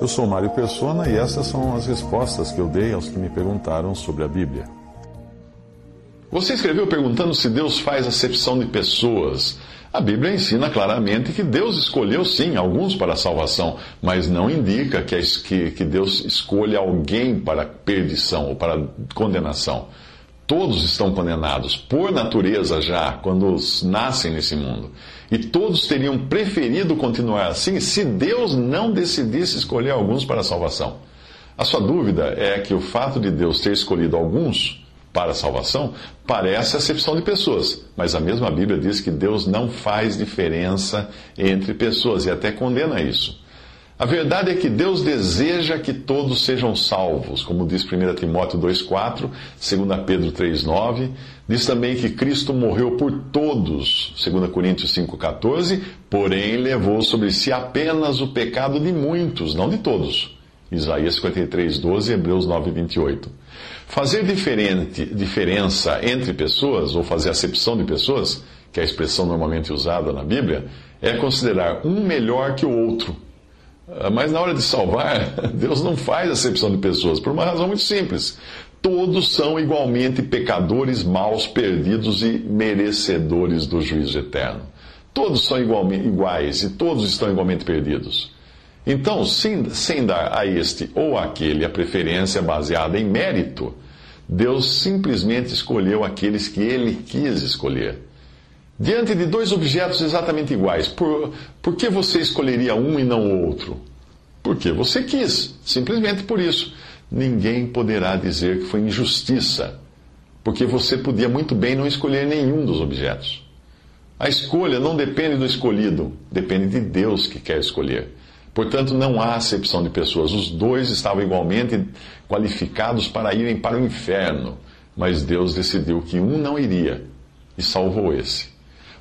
Eu sou Mário Persona e essas são as respostas que eu dei aos que me perguntaram sobre a Bíblia. Você escreveu perguntando se Deus faz acepção de pessoas. A Bíblia ensina claramente que Deus escolheu sim alguns para a salvação, mas não indica que, Deus escolha alguém para perdição ou para condenação. Todos estão condenados, por natureza já, quando nascem nesse mundo. E todos teriam preferido continuar assim se Deus não decidisse escolher alguns para a salvação. A sua dúvida é que o fato de Deus ter escolhido alguns para a salvação parece acepção de pessoas, mas a mesma Bíblia diz que Deus não faz diferença entre pessoas e até condena isso. A verdade é que Deus deseja que todos sejam salvos, como diz 1 Timóteo 2,4, 2 Pedro 3,9. Diz também que Cristo morreu por todos, 2 Coríntios 5,14, porém levou sobre si apenas o pecado de muitos, não de todos. Isaías 53,12 e Hebreus 9,28. Fazer diferente, diferença entre pessoas, ou fazer acepção de pessoas, que é a expressão normalmente usada na Bíblia, é considerar um melhor que o outro mas na hora de salvar, Deus não faz acepção de pessoas, por uma razão muito simples. Todos são igualmente pecadores, maus, perdidos e merecedores do juízo eterno. Todos são iguais e todos estão igualmente perdidos. Então, sem, sem dar a este ou aquele a preferência baseada em mérito, Deus simplesmente escolheu aqueles que ele quis escolher. Diante de dois objetos exatamente iguais, por, por que você escolheria um e não o outro? Porque você quis, simplesmente por isso. Ninguém poderá dizer que foi injustiça, porque você podia muito bem não escolher nenhum dos objetos. A escolha não depende do escolhido, depende de Deus que quer escolher. Portanto, não há acepção de pessoas. Os dois estavam igualmente qualificados para irem para o inferno, mas Deus decidiu que um não iria e salvou esse.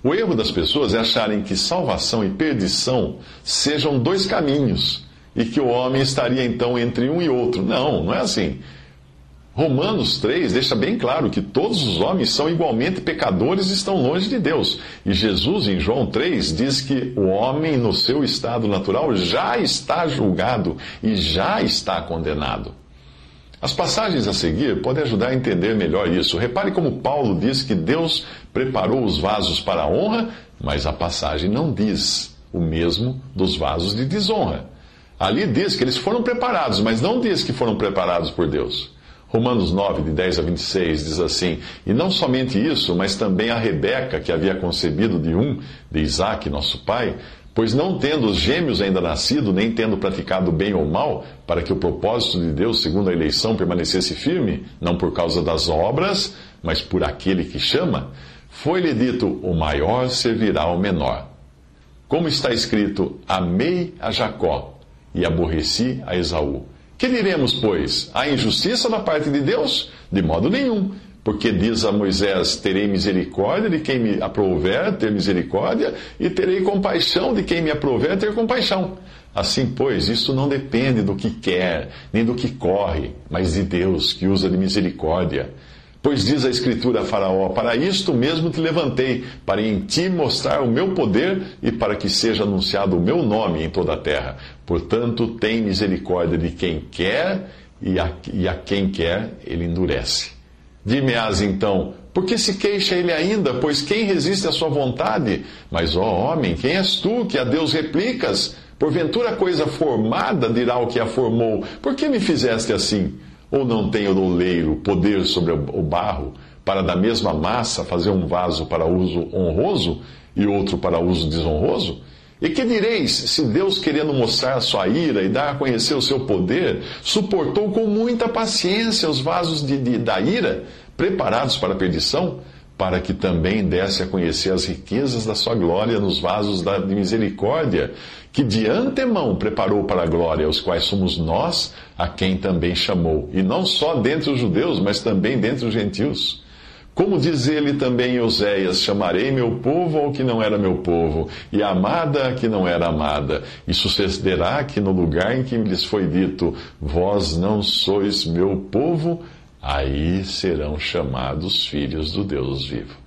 O erro das pessoas é acharem que salvação e perdição sejam dois caminhos e que o homem estaria então entre um e outro. Não, não é assim. Romanos 3 deixa bem claro que todos os homens são igualmente pecadores e estão longe de Deus. E Jesus, em João 3, diz que o homem, no seu estado natural, já está julgado e já está condenado. As passagens a seguir podem ajudar a entender melhor isso. Repare como Paulo diz que Deus preparou os vasos para a honra, mas a passagem não diz o mesmo dos vasos de desonra. Ali diz que eles foram preparados, mas não diz que foram preparados por Deus. Romanos 9, de 10 a 26, diz assim: E não somente isso, mas também a Rebeca, que havia concebido de um, de Isaac, nosso pai, Pois não tendo os gêmeos ainda nascido, nem tendo praticado bem ou mal, para que o propósito de Deus, segundo a eleição, permanecesse firme, não por causa das obras, mas por aquele que chama, foi-lhe dito: o maior servirá ao menor. Como está escrito: Amei a Jacó e aborreci a Esaú. Que diremos, pois? Há injustiça da parte de Deus? De modo nenhum porque diz a Moisés: Terei misericórdia de quem me aprouver ter misericórdia, e terei compaixão de quem me aprouver ter compaixão. Assim, pois, isso não depende do que quer, nem do que corre, mas de Deus, que usa de misericórdia. Pois diz a Escritura a Faraó: Para isto mesmo te levantei, para em ti mostrar o meu poder e para que seja anunciado o meu nome em toda a terra. Portanto, tem misericórdia de quem quer, e a, e a quem quer ele endurece. Dimeás então, por que se queixa ele ainda? Pois quem resiste à sua vontade? Mas, ó homem, quem és tu que a Deus replicas? Porventura coisa formada dirá o que a formou. Por que me fizeste assim? Ou não tem o oleiro poder sobre o barro, para da mesma massa fazer um vaso para uso honroso e outro para uso desonroso? E que direis, se Deus, querendo mostrar a sua ira e dar a conhecer o seu poder, suportou com muita paciência os vasos de, de, da ira, preparados para a perdição, para que também desse a conhecer as riquezas da sua glória nos vasos da, de misericórdia, que de antemão preparou para a glória, os quais somos nós, a quem também chamou, e não só dentre os judeus, mas também dentre os gentios. Como diz ele também em Oséias: Chamarei meu povo ao que não era meu povo, e amada a que não era amada. E sucederá que no lugar em que lhes foi dito: Vós não sois meu povo, aí serão chamados filhos do Deus vivo.